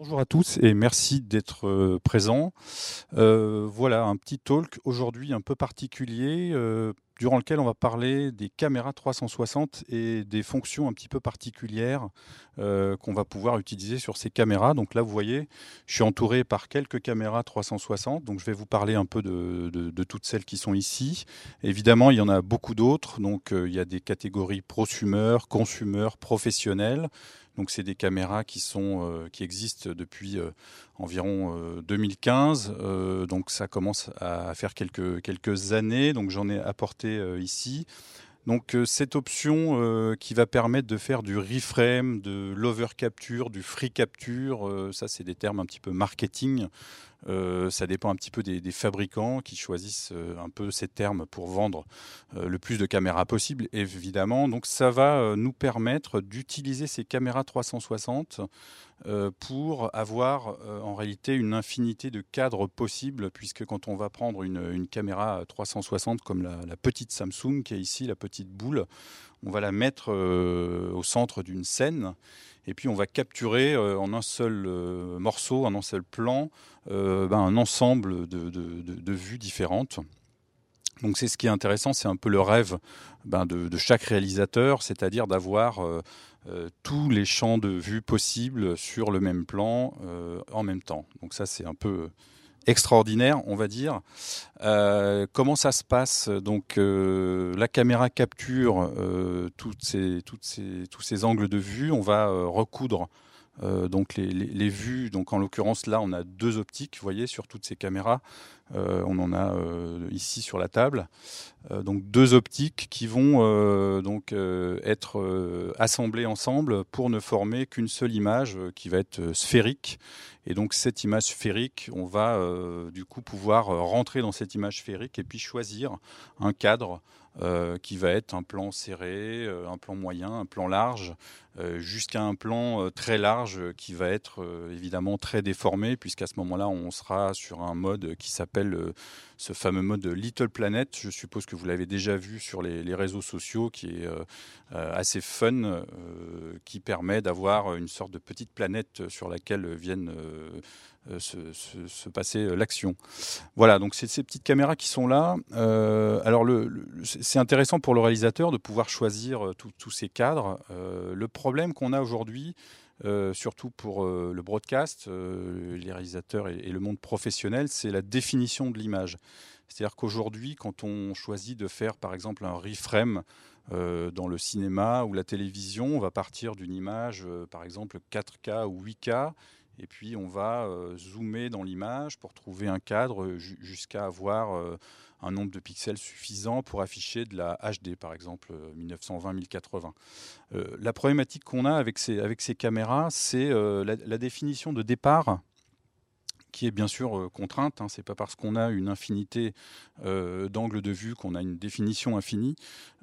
Bonjour à tous et merci d'être euh, présents. Euh, voilà un petit talk aujourd'hui un peu particulier euh, durant lequel on va parler des caméras 360 et des fonctions un petit peu particulières qu'on va pouvoir utiliser sur ces caméras. Donc là, vous voyez, je suis entouré par quelques caméras 360. Donc je vais vous parler un peu de, de toutes celles qui sont ici. Évidemment, il y en a beaucoup d'autres. Donc il y a des catégories prosumeurs, consumeurs, professionnels. Donc c'est des caméras qui sont euh, qui existent depuis euh, environ 2015. Euh, donc ça commence à faire quelques quelques années. Donc j'en ai apporté ici. Donc cette option qui va permettre de faire du reframe, de l'over capture, du free capture, ça c'est des termes un petit peu marketing. Euh, ça dépend un petit peu des, fabricants qui choisissent euh, un peu ces termes pour vendre euh, le plus de caméras possible, évidemment. Donc ça va nous permettre d'utiliser ces caméras 360 pour avoir en réalité une infinité de cadres possibles, puisque quand on va prendre une, caméra 360 comme la, la, petite Samsung qui est ici, la petite boule, on va la mettre au centre d'une scène et puis on va capturer euh, en un seul euh, morceau, en un seul plan, euh, ben, un ensemble de, vues différentes. Donc c'est ce qui est intéressant, c'est un peu le rêve ben, de, chaque réalisateur, c'est-à-dire d'avoir tous les champs de vue possibles sur le même plan en même temps. Donc ça c'est un peu extraordinaire, on va dire. Euh, comment ça se passe Donc, euh, la caméra capture euh, toutes ces, toutes ces, tous ces angles de vue. On va recoudre donc les, vues. Donc, en l'occurrence, là, on a deux optiques, vous voyez, sur toutes ces caméras. on en a ici sur la table. donc, deux optiques qui vont donc être assemblées ensemble pour ne former qu'une seule image qui va être sphérique et donc cette image sphérique, on va euh, du coup pouvoir euh, rentrer dans cette image sphérique et puis choisir un cadre euh, qui va être un plan serré, un plan moyen, un plan large, jusqu'à un plan très large qui va être évidemment très déformé, puisqu'à ce moment-là, on sera sur un mode qui s'appelle ce fameux mode Little Planet. Je suppose que vous l'avez déjà vu sur les, réseaux sociaux, qui est assez fun, qui permet d'avoir une sorte de petite planète sur laquelle viennent euh, se, passer euh, l'action. Voilà, donc c'est ces petites caméras qui sont là. Euh, alors c'est intéressant pour le réalisateur de pouvoir choisir tous ces cadres. le qu'on a aujourd'hui, surtout pour le broadcast, les réalisateurs et, le monde professionnel, c'est la définition de l'image. C'est-à-dire qu'aujourd'hui, quand on choisit de faire par exemple un reframe dans le cinéma ou la télévision, on va partir d'une image, par exemple 4K ou 8K, et puis on va euh, zoomer dans l'image pour trouver un cadre jusqu'à avoir euh, un nombre de pixels suffisant pour afficher de la HD, par exemple 1920-1080. Euh, la problématique qu'on a avec ces, avec ces caméras, c'est la, définition de départ qui est bien sûr euh, contrainte. Hein. C'est pas parce qu'on a une infinité euh, d'angles de vue qu'on a une définition infinie,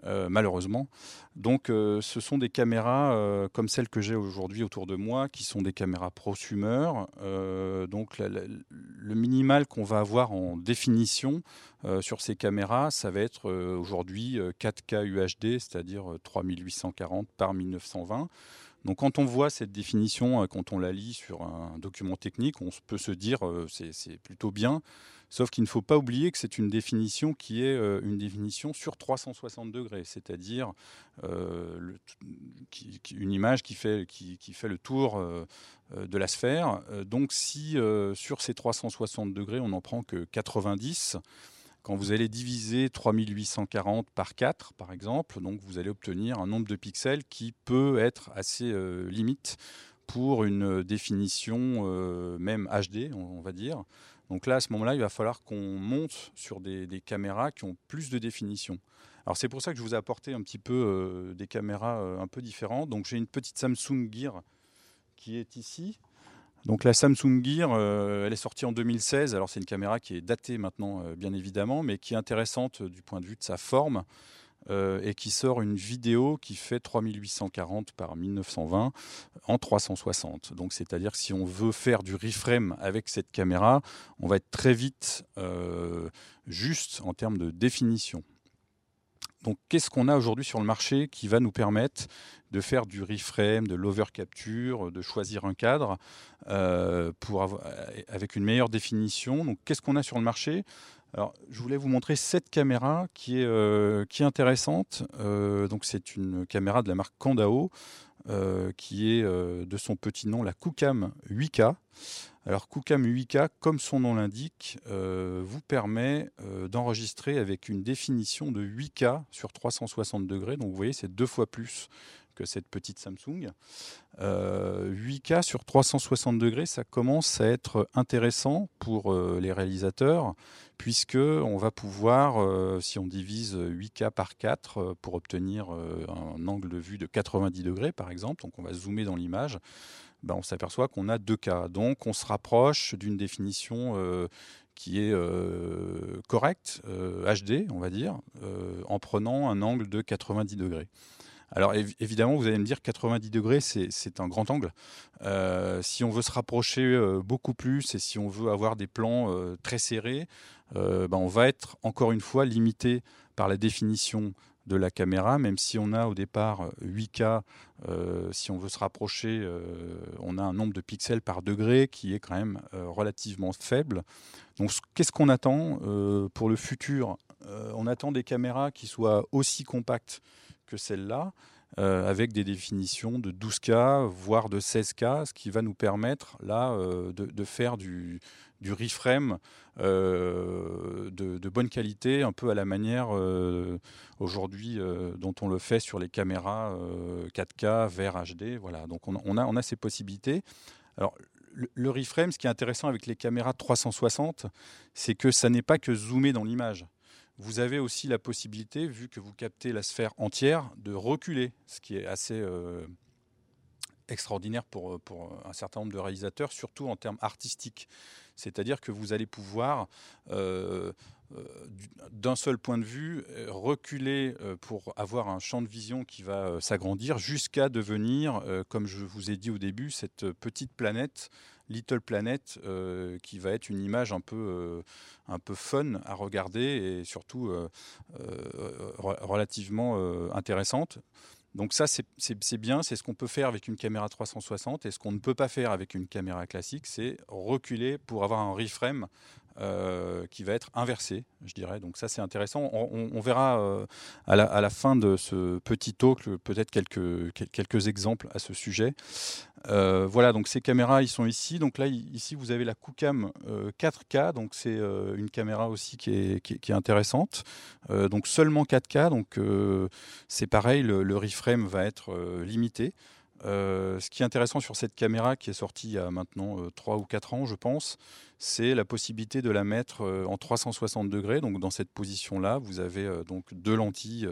euh, malheureusement. Donc, ce sont des caméras comme celles que j'ai aujourd'hui autour de moi, qui sont des caméras prosumeurs. donc, le minimal qu'on va avoir en définition sur ces caméras, ça va être aujourd'hui 4K UHD, c'est-à-dire 3840 par 1920. Donc quand on voit cette définition, euh, quand on la lit sur un document technique, on peut se dire euh, c'est plutôt bien, sauf qu'il ne faut pas oublier que c'est une définition qui est euh, une définition sur 360 degrés, c'est-à-dire une image qui fait, qui, fait le tour de la sphère. Donc si sur ces 360 degrés on n'en prend que 90, quand vous allez diviser 3840 par 4, par exemple, donc vous allez obtenir un nombre de pixels qui peut être assez euh, limite pour une définition euh, même HD, on, va dire. Donc là, à ce moment-là, il va falloir qu'on monte sur des, caméras qui ont plus de définition. Alors c'est pour ça que je vous ai apporté un petit peu euh, des caméras un peu différentes. Donc j'ai une petite Samsung Gear qui est ici. Donc la Samsung Gear, euh, elle est sortie en 2016. Alors c'est une caméra qui est datée maintenant, euh, bien évidemment, mais qui est intéressante du point de vue de sa forme euh, et qui sort une vidéo qui fait 3840 par 1920 en 360. Donc c'est-à-dire que si on veut faire du reframe avec cette caméra, on va être très vite juste en termes de définition. Donc qu'est-ce qu'on a aujourd'hui sur le marché qui va nous permettre de faire du reframe, de l'over capture, de choisir un cadre pour avec une meilleure définition? Donc qu'est-ce qu'on a sur le marché? Alors, je voulais vous montrer cette caméra qui est, euh, qui est intéressante. Euh, donc, c'est une caméra de la marque Kandao, euh, qui est de son petit nom la Kucam 8K. Alors, Kucam 8K, comme son nom l'indique, vous permet d'enregistrer avec une définition de 8K sur 360 degrés. Donc, vous voyez, c'est deux fois plus que cette petite Samsung. 8K sur 360 degrés, ça commence à être intéressant pour les réalisateurs puisque on va pouvoir, euh, si on divise 8K par 4 euh, pour obtenir euh, un angle de vue de 90 degrés par exemple, donc on va zoomer dans l'image, ben, on s'aperçoit qu'on a 2K. Donc on se rapproche d'une définition qui est correcte, HD on va dire, en prenant un angle de 90 degrés. Alors évidemment, vous allez me dire 90 degrés, c'est un grand angle. Euh, si on veut se rapprocher euh, beaucoup plus et si on veut avoir des plans euh, très serrés, ben, on va être encore une fois limité par la définition de la caméra, même si on a au départ 8K, si on veut se rapprocher, on a un nombre de pixels par degré qui est quand même relativement faible. Donc qu'est-ce qu'on attend pour le futur? On attend des caméras qui soient aussi compactes que celle-là, euh, avec des définitions de 12K, voire de 16K, ce qui va nous permettre là euh, de, faire du, reframe euh, de, bonne qualité, un peu à la manière aujourd'hui dont on le fait sur les caméras 4K vers HD. Voilà, donc on, a, ces possibilités. Alors, le reframe, ce qui est intéressant avec les caméras 360, c'est que ça n'est pas que zoomer dans l'image. Vous avez aussi la possibilité, vu que vous captez la sphère entière, de reculer, ce qui est assez euh, extraordinaire pour, pour, un certain nombre de réalisateurs, surtout en termes artistiques. C'est-à-dire que vous allez pouvoir, euh, euh, d'un seul point de vue, reculer pour avoir un champ de vision qui va s'agrandir jusqu'à devenir, comme je vous ai dit au début, cette petite planète Little Planet, euh, qui va être une image un peu, euh, un peu fun à regarder et surtout euh, relativement intéressante. Donc ça, c'est bien, c'est ce qu'on peut faire avec une caméra 360 et ce qu'on ne peut pas faire avec une caméra classique, c'est reculer pour avoir un reframe euh, qui va être inversé, je dirais. Donc ça, c'est intéressant. On, verra euh, à, la, fin de ce petit talk peut-être quelques, quelques exemples à ce sujet. Euh, voilà, donc ces caméras, ils sont ici. Donc là, ici, vous avez la Kucam 4K. Donc c'est une caméra aussi qui est, qui est, intéressante. donc seulement 4K. Donc c'est pareil, le, le, reframe va être limité. Euh, ce qui est intéressant sur cette caméra qui est sortie il y a maintenant 3 euh, ou 4 ans, je pense, c'est la possibilité de la mettre euh, en 360 degrés. Donc dans cette position-là, vous avez donc deux lentilles,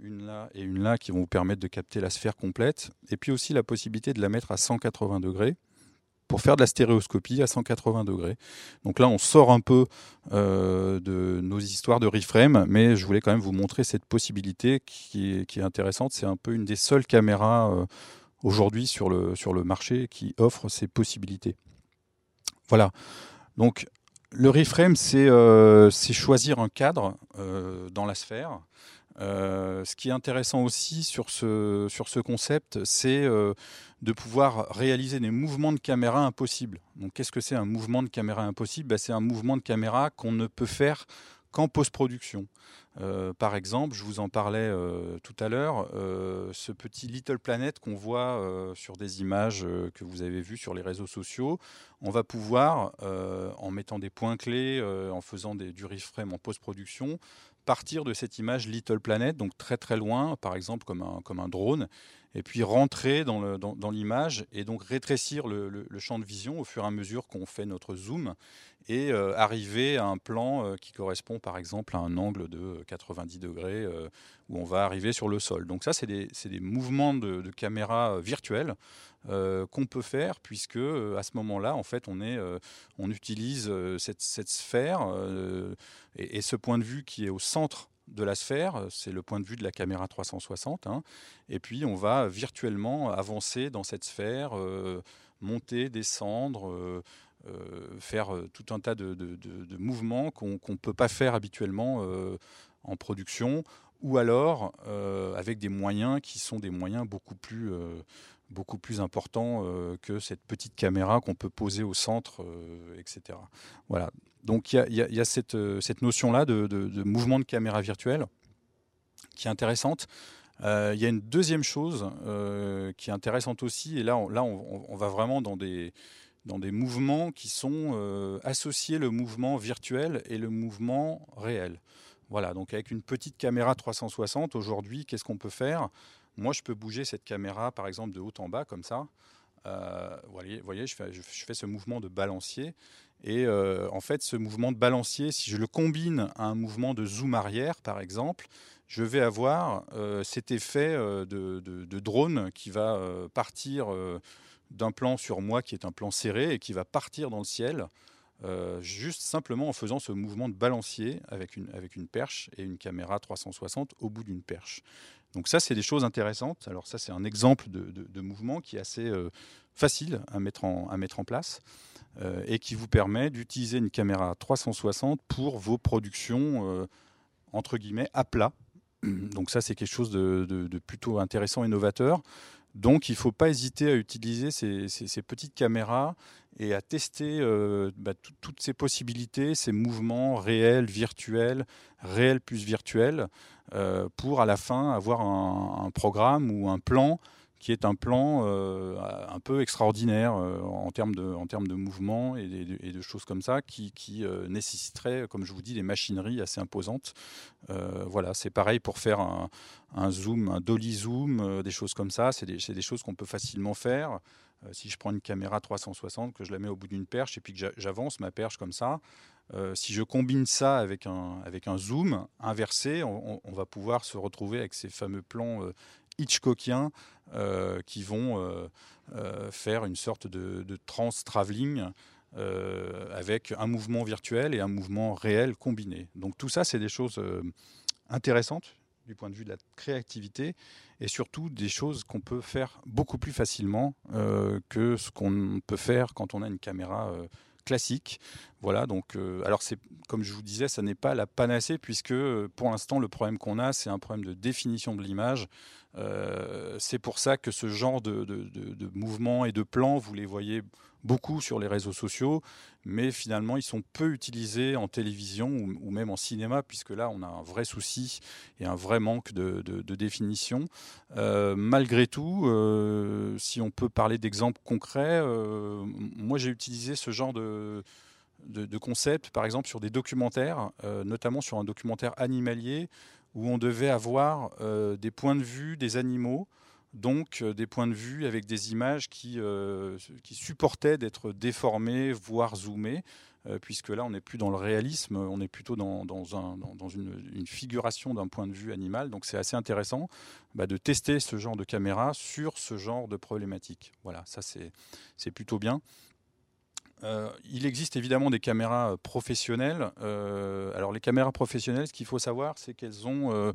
une là et une là, qui vont vous permettre de capter la sphère complète. Et puis aussi la possibilité de la mettre à 180 degrés pour faire de la stéréoscopie à 180 degrés. Donc là, on sort un peu de nos histoires de reframe, mais je voulais quand même vous montrer cette possibilité qui est, qui est intéressante. C'est un peu une des seules caméras aujourd'hui sur le, sur le marché qui offre ces possibilités. Voilà. Donc le reframe, c'est euh, choisir un cadre euh, dans la sphère. Euh, ce qui est intéressant aussi sur ce, sur ce concept, c'est de pouvoir réaliser des mouvements de caméra impossibles. Donc, qu'est-ce que c'est un mouvement de caméra impossible? Ben, C'est un mouvement de caméra qu'on ne peut faire qu'en post-production. Euh, par exemple, je vous en parlais euh, tout à l'heure, euh, ce petit Little Planet qu'on voit sur des images que vous avez vues sur les réseaux sociaux, on va pouvoir, en mettant des points clés, en faisant des, du reframe en post-production, partir de cette image Little Planet, donc très très loin, par exemple comme un, comme un drone, et puis rentrer dans l'image et donc rétrécir le, champ de vision au fur et à mesure qu'on fait notre zoom et euh, arriver à un plan euh, qui correspond par exemple à un angle de 90 degrés euh, où on va arriver sur le sol. Donc ça, c'est des, mouvements de, caméra virtuels qu'on peut faire puisque à ce moment-là, en fait, on, utilise cette, sphère et, ce point de vue qui est au centre de la sphère, c'est le point de vue de la caméra 360, hein. et puis on va virtuellement avancer dans cette sphère, euh, monter, descendre, euh, euh, faire tout un tas de, mouvements qu'on ne peut pas faire habituellement en production ou alors avec des moyens qui sont des moyens beaucoup plus beaucoup plus importants que cette petite caméra qu'on peut poser au centre, etc. Voilà. Donc il y, a, cette, cette notion-là de, mouvement de caméra virtuelle qui est intéressante. Il y a une deuxième chose qui est intéressante aussi, et là, on, va vraiment dans des, mouvements qui sont euh, associés le mouvement virtuel et le mouvement réel. Voilà, donc avec une petite caméra 360, aujourd'hui, qu'est-ce qu'on peut faire? Moi, je peux bouger cette caméra, par exemple, de haut en bas, comme ça. Euh, vous voyez, voyez je, fais, ce mouvement de balancier. Et euh, en fait, ce mouvement de balancier, si je le combine à un mouvement de zoom arrière, par exemple, je vais avoir cet effet de, drone qui va partir d'un plan sur moi qui est un plan serré et qui va partir dans le ciel, euh, juste simplement en faisant ce mouvement de balancier avec une, avec une perche et une caméra 360 au bout d'une perche. Donc ça, c'est des choses intéressantes. Alors ça, c'est un exemple de, mouvement qui est assez euh, facile à mettre en, à mettre en place euh, et qui vous permet d'utiliser une caméra 360 pour vos productions, entre guillemets, à plat. Donc ça, c'est quelque chose de, de plutôt intéressant et novateur. Donc il ne faut pas hésiter à utiliser ces, petites caméras et à tester euh, bah, toutes ces possibilités, ces mouvements réels, virtuels, réels plus virtuels, euh, pour à la fin avoir un programme ou un plan qui est un plan euh, un peu extraordinaire euh, en, termes de, en termes de mouvement et, de, choses comme ça, qui, euh, nécessiterait, comme je vous dis, des machineries assez imposantes. voilà, c'est pareil pour faire un, zoom, un dolly zoom, des choses comme ça. C'est des, des, choses qu'on peut facilement faire. si je prends une caméra 360, que je la mets au bout d'une perche et puis que j'avance ma perche comme ça, si je combine ça avec un, avec un zoom inversé, on, va pouvoir se retrouver avec ces fameux plans Hitchcockiens qui vont euh, euh, faire une sorte de, trans-travelling avec un mouvement virtuel et un mouvement réel combiné. Donc tout ça, c'est des choses intéressantes du point de vue de la créativité et surtout des choses qu'on peut faire beaucoup plus facilement que ce qu'on peut faire quand on a une caméra classique. Voilà, donc, alors c'est comme je vous disais, ça n'est pas la panacée puisque pour l'instant le problème qu'on a, c'est un problème de définition de l'image. Euh, c'est pour ça que ce genre de, de, mouvements et de plans, vous les voyez beaucoup sur les réseaux sociaux, mais finalement ils sont peu utilisés en télévision ou, même en cinéma, puisque là on a un vrai souci et un vrai manque de, définition. Euh, malgré tout, euh, si on peut parler d'exemples concrets, moi j'ai utilisé ce genre de, de, concept, par exemple sur des documentaires, notamment sur un documentaire animalier où on devait avoir euh, des points de vue des animaux, donc euh, des points de vue avec des images qui, euh, qui supportaient d'être déformées, voire zoomées, puisque là on n'est plus dans le réalisme, on est plutôt dans, dans, un, dans une, figuration d'un point de vue animal. Donc c'est assez intéressant bah, de tester ce genre de caméra sur ce genre de problématique. Voilà, ça c'est plutôt bien. Euh, il existe évidemment des caméras euh, professionnelles. Euh, alors les caméras professionnelles, ce qu'il faut savoir, c'est qu'elles ont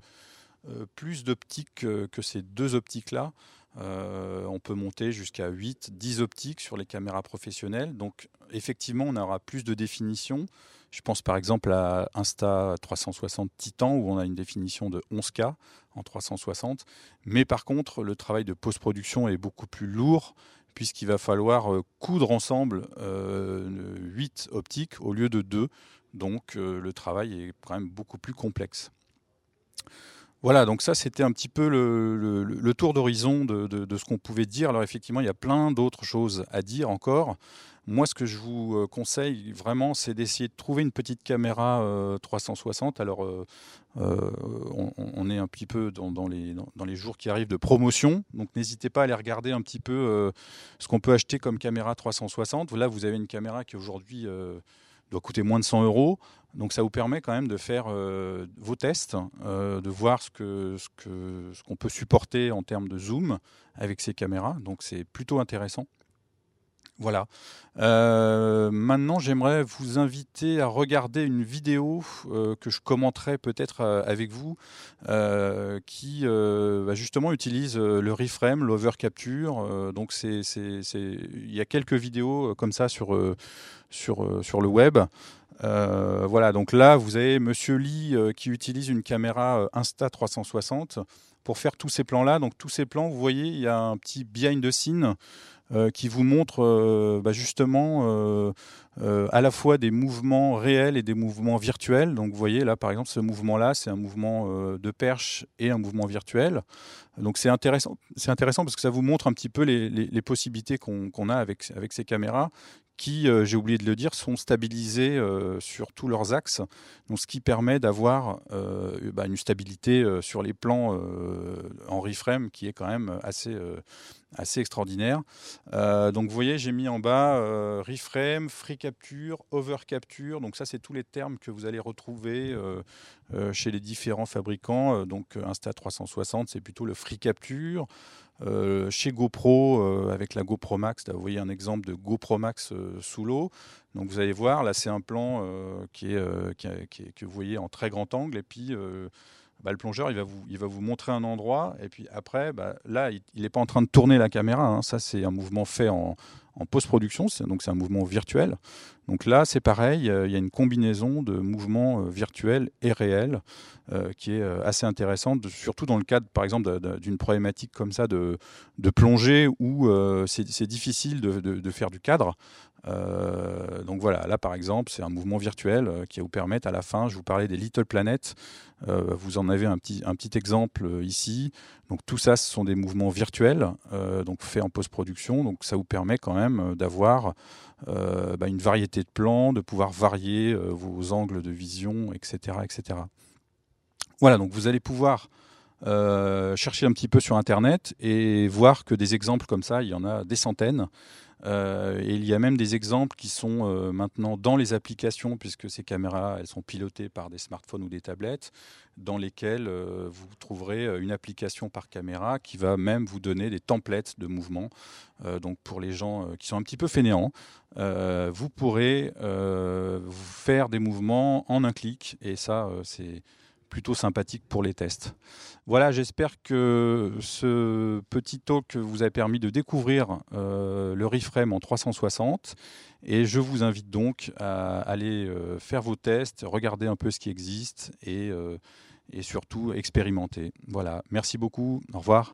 plus d'optiques que, ces deux optiques-là. on peut monter jusqu'à 8, 10 optiques sur les caméras professionnelles. Donc effectivement, on aura plus de définition. Je pense par exemple à Insta 360 Titan où on a une définition de 11K en 360. Mais par contre, le travail de post-production est beaucoup plus lourd puisqu'il va falloir euh, coudre ensemble 8 euh, optiques au lieu de 2. Donc euh, le travail est quand même beaucoup plus complexe. Voilà, donc ça c'était un petit peu le, tour d'horizon de, ce qu'on pouvait dire. Alors effectivement, il y a plein d'autres choses à dire encore. Moi, ce que je vous euh, conseille vraiment, c'est d'essayer de trouver une petite caméra 360. Euh, Alors, euh, on, est un petit peu dans, les, dans, les, jours qui arrivent de promotion, donc n'hésitez pas à aller regarder un petit peu ce qu'on peut acheter comme caméra 360. Là, vous avez une caméra qui aujourd'hui doit coûter moins de 100 euros. Donc ça vous permet quand même de faire vos tests, de voir ce qu'on peut supporter en termes de zoom avec ces caméras. Donc c'est plutôt intéressant. Voilà. Euh, maintenant, j'aimerais vous inviter à regarder une vidéo euh, que je commenterai peut-être euh, avec vous, qui bah, justement utilise le reframe, l'overcapture. donc, il y a quelques vidéos comme ça sur, sur, sur le web. voilà, donc là, vous avez Monsieur Lee qui utilise une caméra Insta360 pour faire tous ces plans-là. Donc tous ces plans, vous voyez, il y a un petit behind the scene euh, qui vous montre euh, bah, justement euh, à la fois des mouvements réels et des mouvements virtuels. Donc vous voyez là par exemple ce mouvement-là, c'est un mouvement de perche et un mouvement virtuel. Donc c'est intéressant, parce que ça vous montre un petit peu les, possibilités qu'on a avec ces caméras qui, euh, j'ai oublié de le dire, sont stabilisés euh, sur tous leurs axes, donc ce qui permet d'avoir euh, bah, une stabilité sur les plans en reframe qui est quand même assez, assez extraordinaire. donc vous voyez, j'ai mis en bas reframe, free capture, over capture, donc ça c'est tous les termes que vous allez retrouver chez les différents fabricants. donc Insta360 c'est plutôt le free capture. Euh, chez GoPro, euh, avec la GoPro Max, vous voyez un exemple de GoPro Max euh, sous l'eau. Donc vous allez voir, là c'est un plan qui est, que vous voyez en très grand angle. Et puis bah, le plongeur, il va, vous, il va vous montrer un endroit. Et puis après, bah, là, il n'est pas en train de tourner la caméra. Hein. Ça, c'est un mouvement fait en, post-production, donc c'est un mouvement virtuel. Donc là, c'est pareil, il y a une combinaison de mouvements euh, virtuels et réels euh, qui est euh, assez intéressante, surtout dans le cadre, par exemple, d'une problématique comme ça de, de plongée où c'est difficile de, faire du cadre. Donc voilà, là par exemple, c'est un mouvement virtuel qui va vous permettre à la fin, je vous parlais des Little Planets, vous en avez un petit, un petit exemple ici. Donc tout ça, ce sont des mouvements virtuels, donc faits en post-production, donc ça vous permet quand même d'avoir euh, bah, une variété de plans, de pouvoir varier euh, vos angles de vision, etc., etc. Voilà, donc vous allez pouvoir euh, chercher un petit peu sur Internet et voir que des exemples comme ça, il y en a des centaines. Euh, il y a même des exemples qui sont euh, maintenant dans les applications, puisque ces caméras, elles sont pilotées par des smartphones ou des tablettes, dans lesquelles euh, vous trouverez une application par caméra qui va même vous donner des templates de mouvements. donc pour les gens qui sont un petit peu fainéants, vous pourrez faire des mouvements en un clic, et ça, c'est plutôt sympathique pour les tests. Voilà, j'espère que ce petit talk vous a permis de découvrir euh, le reframe en 360 et je vous invite donc à aller euh, faire vos tests, regarder un peu ce qui existe et, euh, et surtout expérimenter. Voilà, merci beaucoup, au revoir.